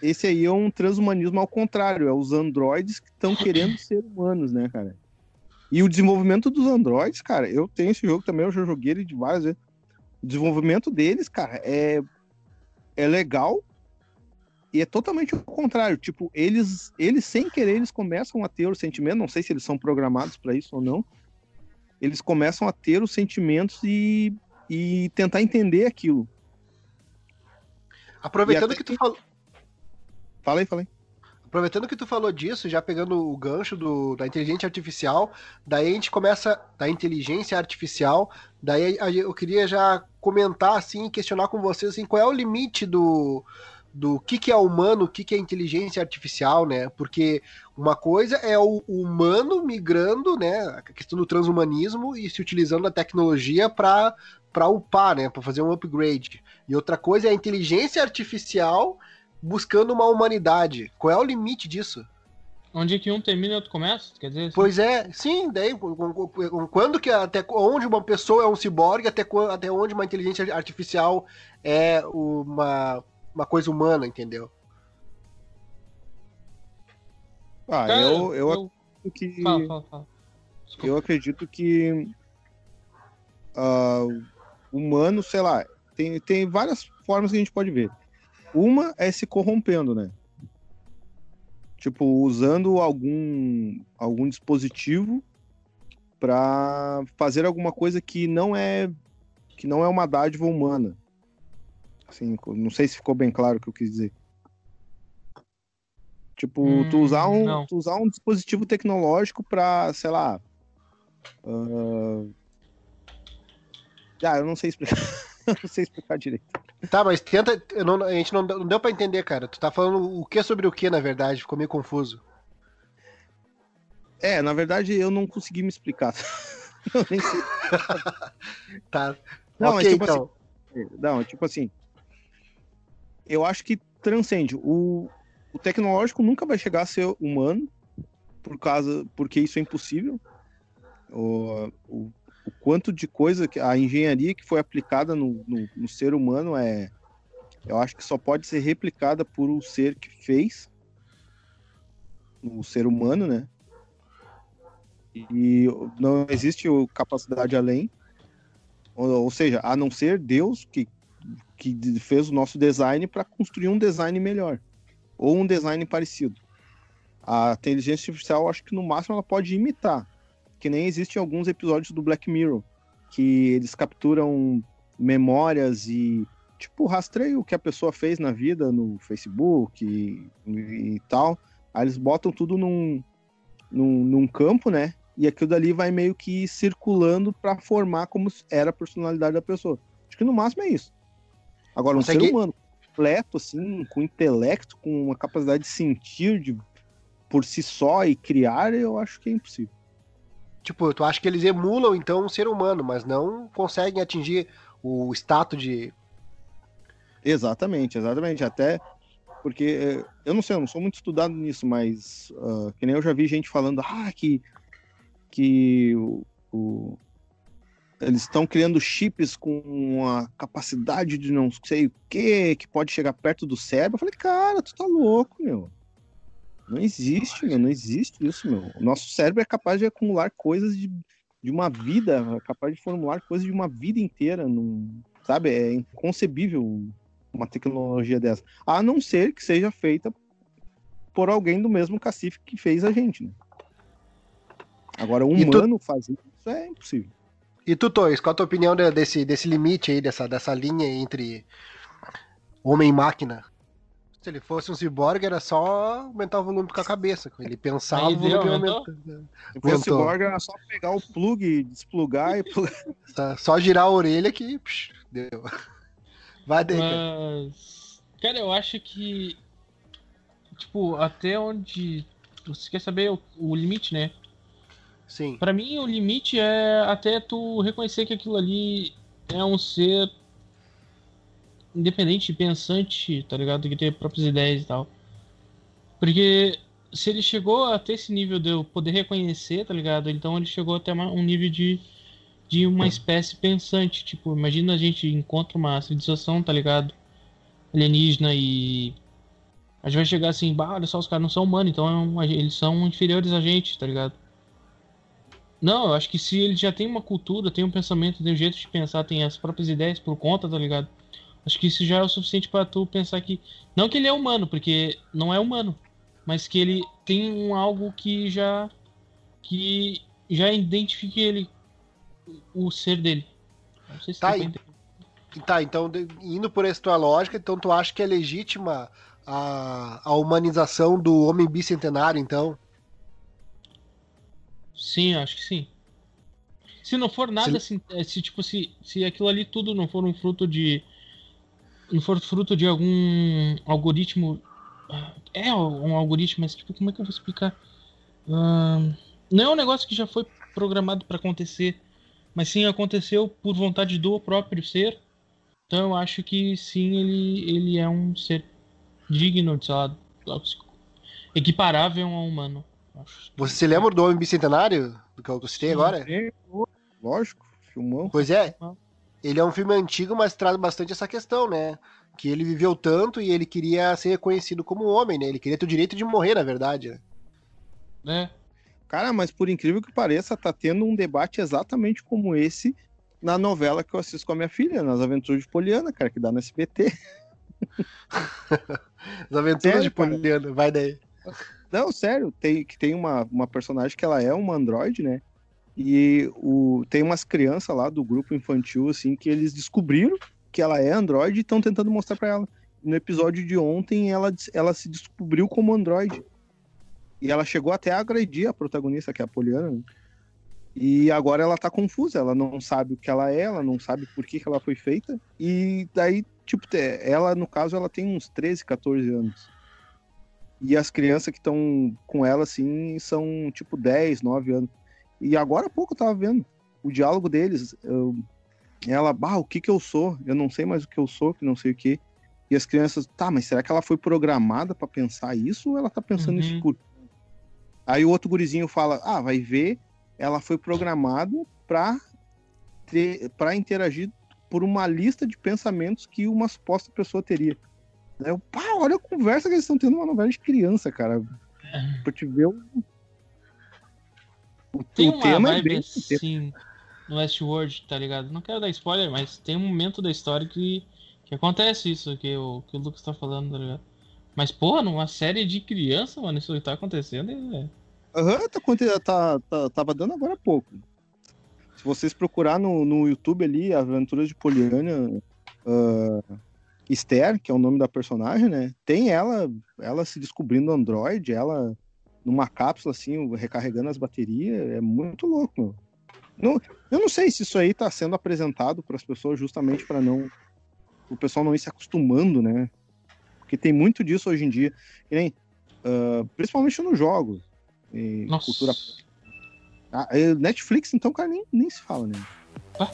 Esse aí é um transhumanismo ao contrário, é os androides que estão querendo ser humanos, né, cara? E o desenvolvimento dos androides, cara, eu tenho esse jogo também, eu já joguei ele de várias vezes. O desenvolvimento deles, cara, é, é legal e é totalmente o contrário. Tipo, eles, eles sem querer, eles começam a ter o sentimento, não sei se eles são programados para isso ou não, eles começam a ter os sentimentos e, e tentar entender aquilo. Aproveitando que tu falou. Fala aí, fala aí. Aproveitando que tu falou disso, já pegando o gancho do, da inteligência artificial, daí a gente começa da inteligência artificial, daí eu queria já comentar assim, questionar com vocês assim, qual é o limite do do que, que é humano, o que, que é inteligência artificial, né? Porque uma coisa é o humano migrando, né? A questão do transhumanismo e se utilizando da tecnologia para para upar, né? Para fazer um upgrade. E outra coisa é a inteligência artificial buscando uma humanidade. Qual é o limite disso? onde é que um termina e outro começa? Quer dizer, assim, Pois é, sim, daí quando que até onde uma pessoa é um ciborgue, até, até onde uma inteligência artificial é uma, uma coisa humana, entendeu? Ah, cara, eu, eu, acredito que. Fala, fala, fala. Eu acredito que o humano, sei lá, tem, tem várias formas que a gente pode ver. Uma é se corrompendo, né? Tipo, usando algum, algum dispositivo para fazer alguma coisa que não é que não é uma dádiva humana. Assim, não sei se ficou bem claro o que eu quis dizer. Tipo, tu Hum, usar um, tu usar um dispositivo tecnológico para, sei lá, ah, Ah, eu não sei explicar. não sei explicar direito. Tá, mas tenta. eu não- a gente não, não deu pra entender, cara. Tu tá falando o que sobre o que, na verdade? Ficou meio confuso. É, na verdade, eu não consegui me explicar. eu nem sei. Tá. Não, é tipo então. assim. Não, é tipo assim. Eu acho que transcende. O, o tecnológico nunca vai chegar a ser humano, por causa, porque isso é impossível. O, o, o quanto de coisa, que a engenharia que foi aplicada no, no, no ser humano é. Eu acho que só pode ser replicada por um ser que fez. no ser humano, né? E não existe capacidade além. Ou, ou seja, a não ser Deus que, que fez o nosso design para construir um design melhor. Ou um design parecido. A inteligência artificial, acho que no máximo ela pode imitar. Que nem existe alguns episódios do Black Mirror. Que eles capturam memórias e tipo rastreio que a pessoa fez na vida no Facebook e, e tal. Aí eles botam tudo num, num, num campo, né? E aquilo dali vai meio que circulando para formar como era a personalidade da pessoa. Acho que no máximo é isso. Agora, um Consegue... ser humano completo, assim, com intelecto, com uma capacidade de sentir de, por si só e criar, eu acho que é impossível. Tipo, tu acha que eles emulam, então, um ser humano, mas não conseguem atingir o status de. Exatamente, exatamente. Até porque eh, eu não sei, eu não sou muito estudado nisso, mas uh, que nem eu já vi gente falando ah, que, que o, o eles estão criando chips com a capacidade de não sei o que, que pode chegar perto do cérebro. Eu falei, cara, tu tá louco, meu. Não existe, meu, não existe isso, meu. O nosso cérebro é capaz de acumular coisas de de uma vida, capaz de formular coisas de uma vida inteira, num, sabe? É inconcebível uma tecnologia dessa. A não ser que seja feita por alguém do mesmo cacife que fez a gente, né? Agora, um humano tu... fazer isso é impossível. E tu, Toys, qual a tua opinião desse, desse limite aí, dessa, dessa linha entre homem e máquina? Se ele fosse um ciborgue, era só aumentar o volume com a cabeça. Ele pensava, o volume aumentou. Se fosse ciborgue, era só pegar o plug, desplugar e plugar. Só girar a orelha que psh, deu. Vai daí, Mas... cara. eu acho que. Tipo, até onde. Você quer saber o, o limite, né? Sim. Pra mim, o limite é até tu reconhecer que aquilo ali é um ser independente, pensante, tá ligado? Que tem próprias ideias e tal. Porque se ele chegou até esse nível de eu poder reconhecer, tá ligado? Então ele chegou até um nível de, de uma espécie pensante. Tipo, imagina a gente encontra uma civilização, tá ligado? Alienígena e. A gente vai chegar assim, bah, olha só, os caras não são humanos, então é eles são inferiores a gente, tá ligado? Não, eu acho que se ele já tem uma cultura, tem um pensamento, tem um jeito de pensar, tem as próprias ideias por conta, tá ligado? Acho que isso já é o suficiente para tu pensar que. Não que ele é humano, porque não é humano. Mas que ele tem um algo que já. que já identifique ele. o ser dele. Não sei se tá, aí. tá, então, indo por essa tua lógica, então tu acha que é legítima a, a humanização do homem bicentenário, então? Sim, acho que sim. Se não for nada se... assim, se tipo, se, se aquilo ali tudo não for um fruto de não for fruto de algum algoritmo. É um algoritmo, mas tipo, como é que eu vou explicar? Uh, não é um negócio que já foi programado para acontecer, mas sim aconteceu por vontade do próprio ser. Então eu acho que sim, ele, ele é um ser digno de, sei lá, equiparável a um humano. Você se lembra do Homem Bicentenário? Do que eu citei agora? Lógico, filmão. Pois é ele é um filme antigo, mas traz bastante essa questão, né? Que ele viveu tanto e ele queria ser reconhecido como homem, né? Ele queria ter o direito de morrer, na verdade. Né? né? Cara, mas por incrível que pareça, tá tendo um debate exatamente como esse na novela que eu assisto com a minha filha, nas Aventuras de Poliana, cara, que dá no SBT. As Aventuras sério, de Poliana, cara. vai daí. Não, sério, tem, que tem uma, uma personagem que ela é uma androide, né? E o, tem umas crianças lá do grupo infantil, assim, que eles descobriram que ela é Android e estão tentando mostrar para ela. No episódio de ontem, ela, ela se descobriu como Android. E ela chegou até a agredir a protagonista, que é a Poliana. Né? E agora ela tá confusa, ela não sabe o que ela é, ela não sabe por que, que ela foi feita. E daí, tipo, ela, no caso, ela tem uns 13, 14 anos. E as crianças que estão com ela, assim, são tipo 10, 9 anos. E agora há pouco eu tava vendo o diálogo deles. Eu, ela, bah, o que que eu sou? Eu não sei mais o que eu sou, que não sei o que. E as crianças, tá, mas será que ela foi programada para pensar isso ou ela tá pensando uhum. isso por. Aí o outro gurizinho fala, ah, vai ver, ela foi programada para para interagir por uma lista de pensamentos que uma suposta pessoa teria. Eu, pá, olha a conversa que eles estão tendo uma novela de criança, cara. pra te ver o. o tem uma tema é bem assim no Westworld, tá ligado? Não quero dar spoiler, mas tem um momento da história que, que acontece isso que o, que o Lucas tá falando, tá ligado? Mas, porra, numa série de criança, mano, isso tá acontecendo, é. Aham, uhum, tá, tá, tá, tava dando agora há pouco. Se vocês procurar no, no YouTube ali, Aventuras de Poliana, uh, Esther, que é o nome da personagem, né? Tem ela, ela se descobrindo Android, ela numa cápsula assim, recarregando as baterias, é muito louco, meu. Não, eu não sei se isso aí tá sendo apresentado para as pessoas justamente para não o pessoal não ir se acostumando, né? Porque tem muito disso hoje em dia, nem, uh, principalmente nos jogos. E Nossa. cultura. Ah, Netflix, então, cara, nem, nem se fala, né? Ah.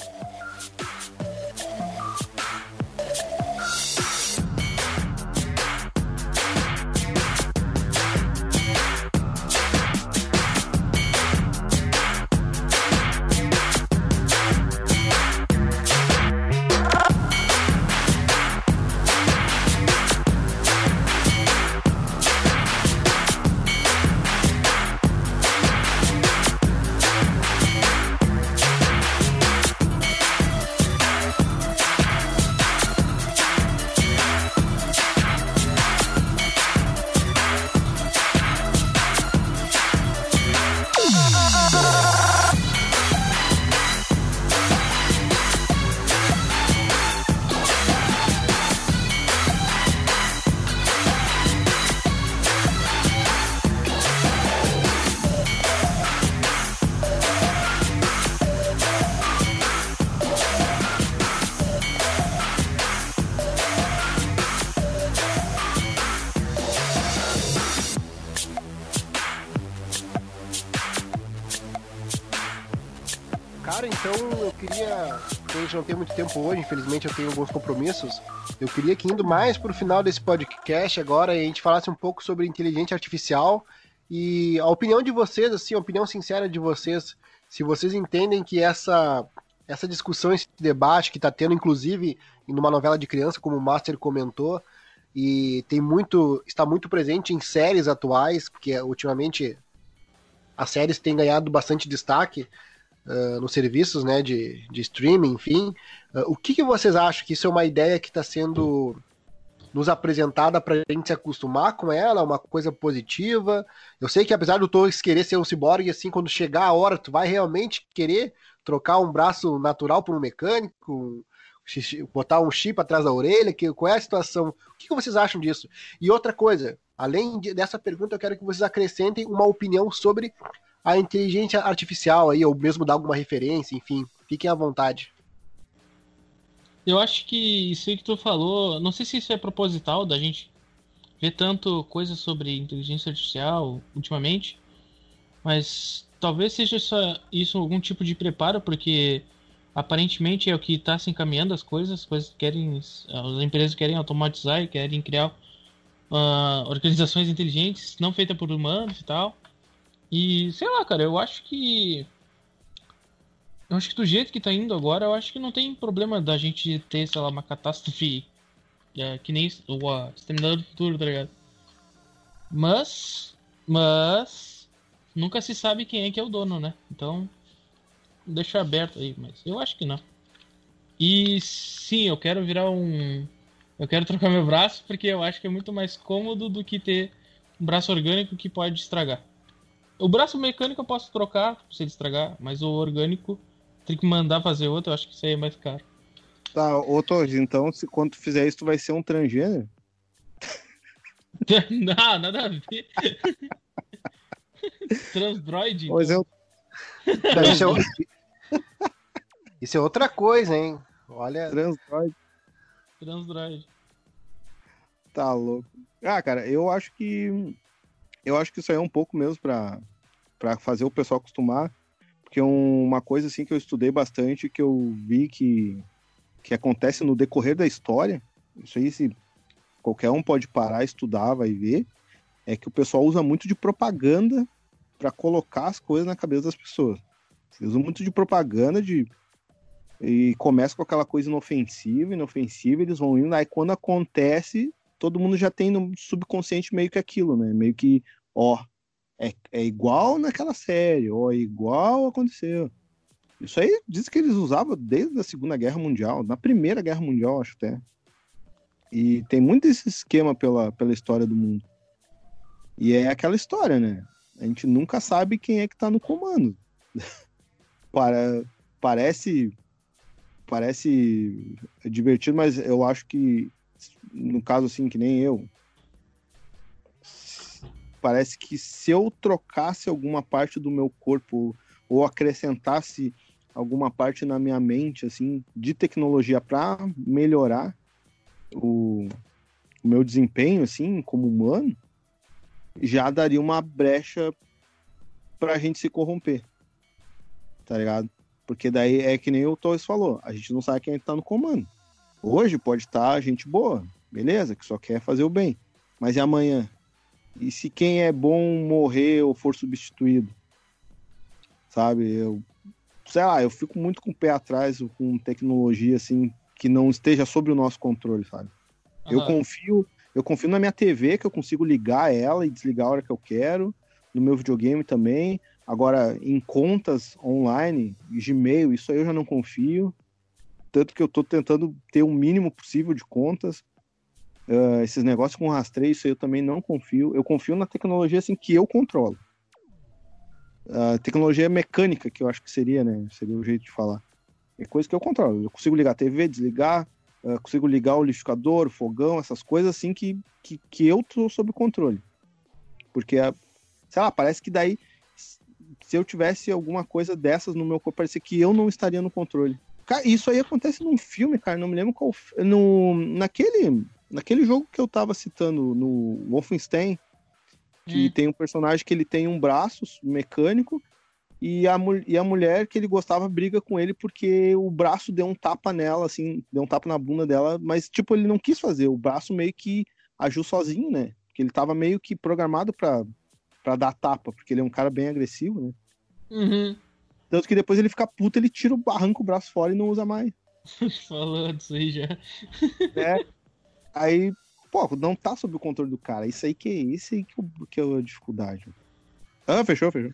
Não tem muito tempo hoje, infelizmente eu tenho alguns compromissos. Eu queria que indo mais para o final desse podcast agora, a gente falasse um pouco sobre inteligência artificial e a opinião de vocês, assim, a opinião sincera de vocês, se vocês entendem que essa essa discussão, esse debate que está tendo, inclusive, numa novela de criança, como o Master comentou, e tem muito, está muito presente em séries atuais, porque ultimamente as séries têm ganhado bastante destaque uh, nos serviços né, de, de streaming, enfim. Uh, o que, que vocês acham que isso é uma ideia que está sendo nos apresentada para a gente se acostumar com ela, uma coisa positiva? Eu sei que apesar do Torres querer ser um ciborgue, assim, quando chegar a hora, tu vai realmente querer trocar um braço natural por um mecânico, botar um chip atrás da orelha, que, qual é a situação? O que, que vocês acham disso? E outra coisa, além de, dessa pergunta, eu quero que vocês acrescentem uma opinião sobre a inteligência artificial aí, ou mesmo dar alguma referência, enfim, fiquem à vontade. Eu acho que isso aí que tu falou, não sei se isso é proposital da gente ver tanto coisa sobre inteligência artificial ultimamente, mas talvez seja isso algum tipo de preparo, porque aparentemente é o que está se encaminhando as coisas, as coisas querem, as empresas querem automatizar e querem criar uh, organizações inteligentes não feitas por humanos e tal. E sei lá, cara, eu acho que. Eu acho que do jeito que tá indo agora, eu acho que não tem problema da gente ter, sei lá, uma catástrofe é, que nem o uh, Exterminador do Futuro, tá ligado? Mas. Mas. Nunca se sabe quem é que é o dono, né? Então. Deixa aberto aí, mas eu acho que não. E sim, eu quero virar um. Eu quero trocar meu braço porque eu acho que é muito mais cômodo do que ter um braço orgânico que pode estragar. O braço mecânico eu posso trocar se ele estragar, mas o orgânico tem que mandar fazer outro, eu acho que isso aí é mais caro. Tá, ô Torres, então se quando tu fizer isso, tu vai ser um transgênero? não, nada a ver. Transdroid? Pois eu. Isso é, isso é outra coisa, hein? Olha. Transdroid. Transdroid. Tá louco. Ah, cara, eu acho que eu acho que isso aí é um pouco mesmo para fazer o pessoal acostumar, porque uma coisa assim que eu estudei bastante, que eu vi que, que acontece no decorrer da história, isso aí se qualquer um pode parar, estudar, vai ver, é que o pessoal usa muito de propaganda para colocar as coisas na cabeça das pessoas. Eles usam muito de propaganda de e começa com aquela coisa inofensiva, inofensiva, eles vão indo, aí quando acontece, todo mundo já tem no subconsciente meio que aquilo, né? Meio que ó, é, é igual naquela série, ó, é igual aconteceu. Isso aí diz que eles usavam desde a Segunda Guerra Mundial, na Primeira Guerra Mundial, acho até. E tem muito esse esquema pela, pela história do mundo. E é aquela história, né? A gente nunca sabe quem é que tá no comando. Para, parece parece divertido, mas eu acho que no caso assim que nem eu, parece que se eu trocasse alguma parte do meu corpo ou acrescentasse alguma parte na minha mente assim de tecnologia para melhorar o, o, meu desempenho assim como humano já daria uma brecha para a gente se corromper tá ligado? Porque daí é que nem o Torres falou a gente não sabe quem está no comando. Hoje pode estar tá gente boa beleza que só quer fazer o bem mas e amanhã e se quem é bom morrer ou for substituído? Sabe? Eu, sei lá, eu fico muito com o pé atrás com tecnologia assim que não esteja sob o nosso controle, sabe? Uhum. Eu confio, eu confio na minha TV que eu consigo ligar ela e desligar a hora que eu quero, no meu videogame também. Agora, em contas online, Gmail, isso aí eu já não confio. Tanto que eu tô tentando ter o mínimo possível de contas. Uh, esses negócios com rastreio, isso eu também não confio. Eu confio na tecnologia assim que eu controlo. A uh, tecnologia mecânica, que eu acho que seria, né? Seria o jeito de falar. É coisa que eu controlo. Eu consigo ligar a TV, desligar, uh, consigo ligar o liquidificador, o fogão, essas coisas assim que, que, que eu tô sob controle. Porque, sei lá, parece que daí, se eu tivesse alguma coisa dessas no meu corpo, parecia que eu não estaria no controle. Cara, isso aí acontece num filme, cara, não me lembro qual. No, naquele naquele jogo que eu tava citando no Wolfenstein, que hum. tem um personagem que ele tem um braço mecânico e a, e a mulher que ele gostava briga com ele porque o braço deu um tapa nela, assim, deu um tapa na bunda dela, mas, tipo, ele não quis fazer, o braço meio que agiu sozinho, né? Porque ele tava meio que programado pra, pra dar tapa, porque ele é um cara bem agressivo, né? Uhum. Tanto que depois ele fica puto, ele tira o arranca o braço fora e não usa mais. Falando isso aí já. É, Aí, pô, não tá sob o controle do cara. Isso aí que, isso aí que, é a dificuldade. Ah, fechou, fechou.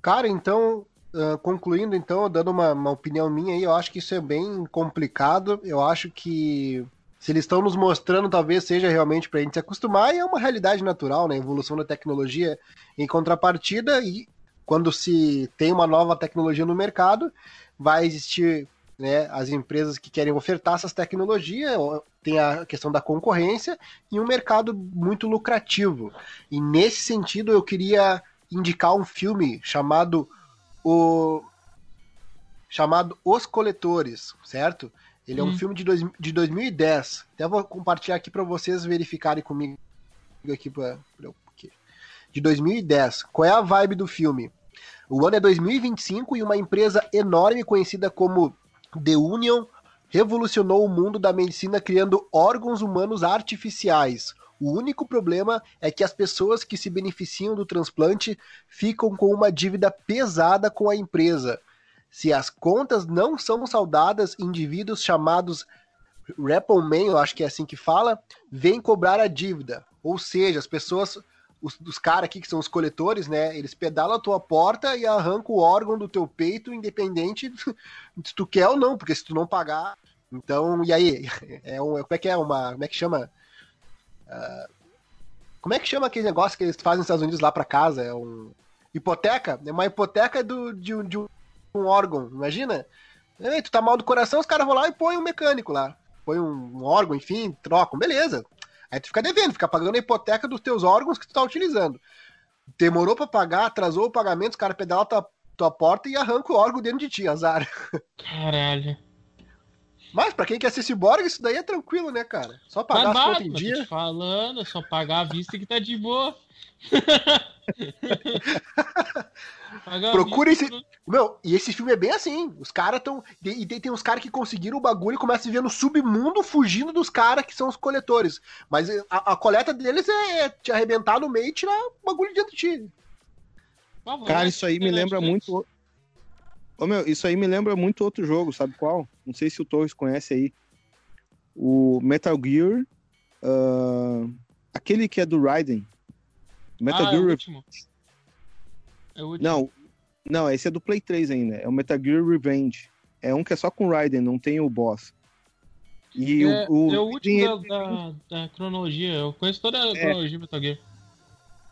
Cara, então, uh, concluindo, então, dando uma, uma opinião minha aí, eu acho que isso é bem complicado. Eu acho que se eles estão nos mostrando, talvez seja realmente para a gente se acostumar, e é uma realidade natural, né? A evolução da tecnologia em contrapartida, e quando se tem uma nova tecnologia no mercado, vai existir né, as empresas que querem ofertar essas tecnologias, tem a questão da concorrência e um mercado muito lucrativo. E nesse sentido eu queria indicar um filme chamado o chamado Os Coletores, certo? Ele é um hum. filme de, dois, de 2010. Até vou compartilhar aqui para vocês verificarem comigo aqui pra, de 2010. Qual é a vibe do filme? O ano é 2025 e uma empresa enorme conhecida como The Union revolucionou o mundo da medicina criando órgãos humanos artificiais. O único problema é que as pessoas que se beneficiam do transplante ficam com uma dívida pesada com a empresa. Se as contas não são saudadas, indivíduos chamados Rappleman, eu acho que é assim que fala, vêm cobrar a dívida. Ou seja, as pessoas os, os caras aqui que são os coletores, né? Eles pedalam a tua porta e arrancam o órgão do teu peito, independente se tu quer ou não, porque se tu não pagar. Então, e aí? É um, como é que é? Uma. Como é que chama? Uh, como é que chama aquele negócio que eles fazem nos Estados Unidos lá para casa? É um. Hipoteca? É uma hipoteca do, de, de um órgão, imagina? Ei, tu tá mal do coração, os caras vão lá e põem um mecânico lá. Põe um órgão, enfim, trocam, beleza. Aí tu fica devendo, fica pagando a hipoteca dos teus órgãos que tu tá utilizando. Demorou para pagar, atrasou o pagamento, os caras pedalam tua, tua porta e arranca o órgão dentro de ti, azar. Caralho. Mas pra quem quer ser ciborgue, isso daí é tranquilo, né, cara? Só pagar Mas as contas em dia. Te falando, é só pagar a vista que tá de boa. Procura esse. Meu, e esse filme é bem assim. Os caras estão. E tem, tem uns caras que conseguiram o bagulho e começam a viver no submundo fugindo dos caras que são os coletores. Mas a, a coleta deles é, é, te arrebentar no meio e tirar o bagulho dentro de ti. Cara, isso aí me lembra muito. Ô, meu, isso aí me lembra muito outro jogo, sabe qual? Não sei se o Torres conhece aí. O Metal Gear. Uh, aquele que é do Raiden. Metal ah, Gear é o último. É o último. Não, não, esse é do Play 3 ainda. É o Metal Gear Revenge. É um que é só com o Raiden, não tem o boss. E é, o, o, é o último da, da, da cronologia. Eu conheço toda a É. cronologia do Metal Gear.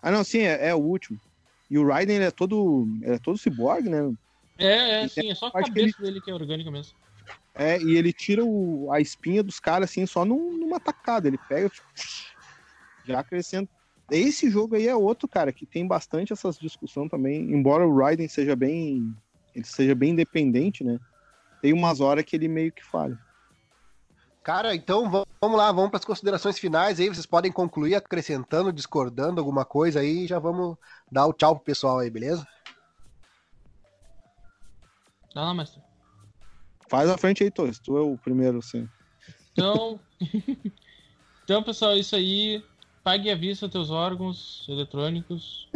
Ah, não, sim, é, é o último. E o Raiden ele é todo, ele é todo ciborgue, né? É, é, E sim, é só a parte que cabeça dele que é orgânica mesmo. É, e ele tira o- a espinha dos caras assim só num- numa tacada. Ele pega, já acrescenta. Esse jogo aí é outro, cara, que tem bastante essas discussões também. Embora o Raiden seja bem, ele seja bem independente, né? Tem umas horas que ele meio que falha. Cara, então va- vamos lá, vamos para as considerações finais aí. Vocês podem concluir acrescentando, discordando alguma coisa aí e já vamos dar o tchau pro pessoal aí, beleza? Tá lá, mestre. Faz a frente aí, Torres. Tu é o primeiro, assim. Então, então, pessoal, é isso aí. Pague à vista teus órgãos eletrônicos.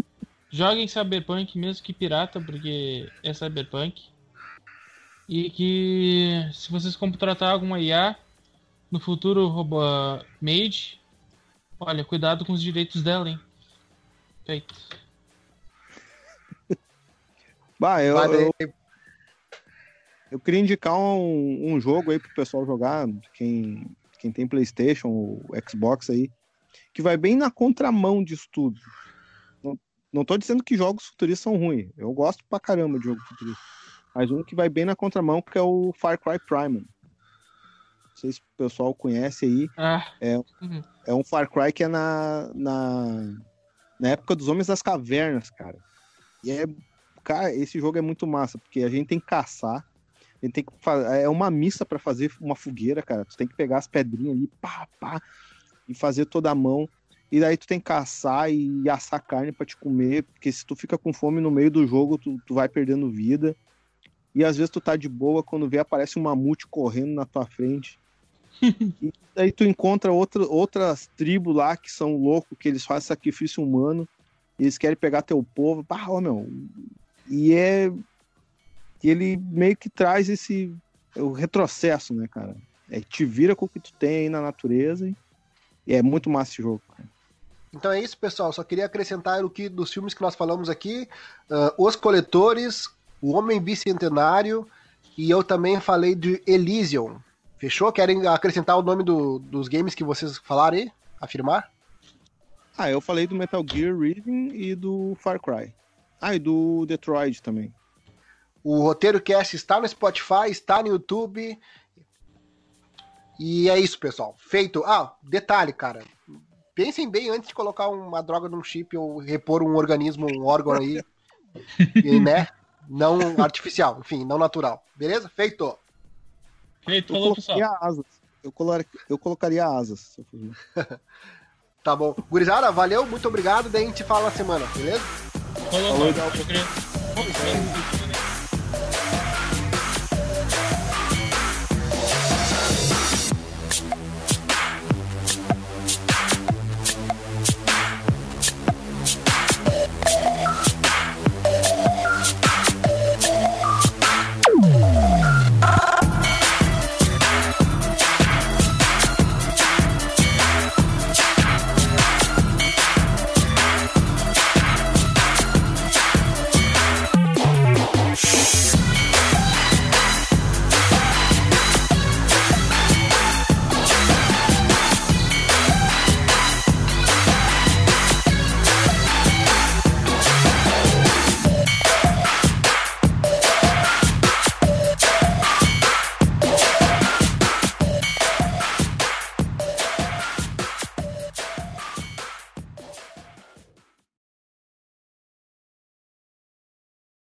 Joguem Cyberpunk mesmo que pirata, porque é Cyberpunk. E que se vocês contratar alguma IA no futuro robô made, olha, cuidado com os direitos dela, hein? Feito. Bah, eu, Vai eu. Eu queria indicar um, um jogo aí pro pessoal jogar, quem, quem tem Playstation ou Xbox aí, que vai bem na contramão disso tudo. Não, não tô dizendo que jogos futuristas são ruins, eu gosto pra caramba de jogo futurista. Mas um que vai bem na contramão que é o Far Cry Primal. Não sei se o pessoal conhece aí. Ah, É um Far Cry que é na, na, na época dos Homens das Cavernas, cara. E é. Cara, esse jogo é muito massa, porque a gente tem que caçar. Gente tem que é uma missa pra fazer uma fogueira, cara. Tu tem que pegar as pedrinhas ali, pá, pá, e fazer toda a mão. E daí tu tem que caçar e assar carne pra te comer, porque se tu fica com fome no meio do jogo, tu, tu vai perdendo vida. E às vezes tu tá de boa, quando vê aparece um mamute correndo na tua frente. e daí tu encontra outra, outras tribos lá que são loucos, que eles fazem sacrifício humano, e eles querem pegar teu povo. Pá, ó, meu. E é. E ele meio que traz esse. O retrocesso, né, cara? É, te vira com o que tu tem aí na natureza e, e é muito massa esse jogo, cara. Então é isso, pessoal. Só queria acrescentar o que dos filmes que nós falamos aqui: ah, Os Coletores, O Homem Bicentenário e eu também falei de Elysium. Fechou? Querem acrescentar o nome do- dos games que vocês falaram aí? Afirmar? Ah, eu falei do Metal Gear Rising e do Far Cry. Ah, e do Detroit também. O Roteiro Cast está no Spotify, está no YouTube. E é isso, pessoal. Feito. Ah, detalhe, cara. Pensem bem antes de colocar uma droga num chip ou repor um organismo, um órgão aí, e, né? Não artificial, enfim, não natural. Beleza? Feito. feito, Eu falou, pessoal. colocaria asas. Eu, colo- eu colocaria asas. se eu fosse- Tá bom. Gurizada, valeu, muito obrigado. Daí a gente fala na semana, beleza? Falou, Falou, queria-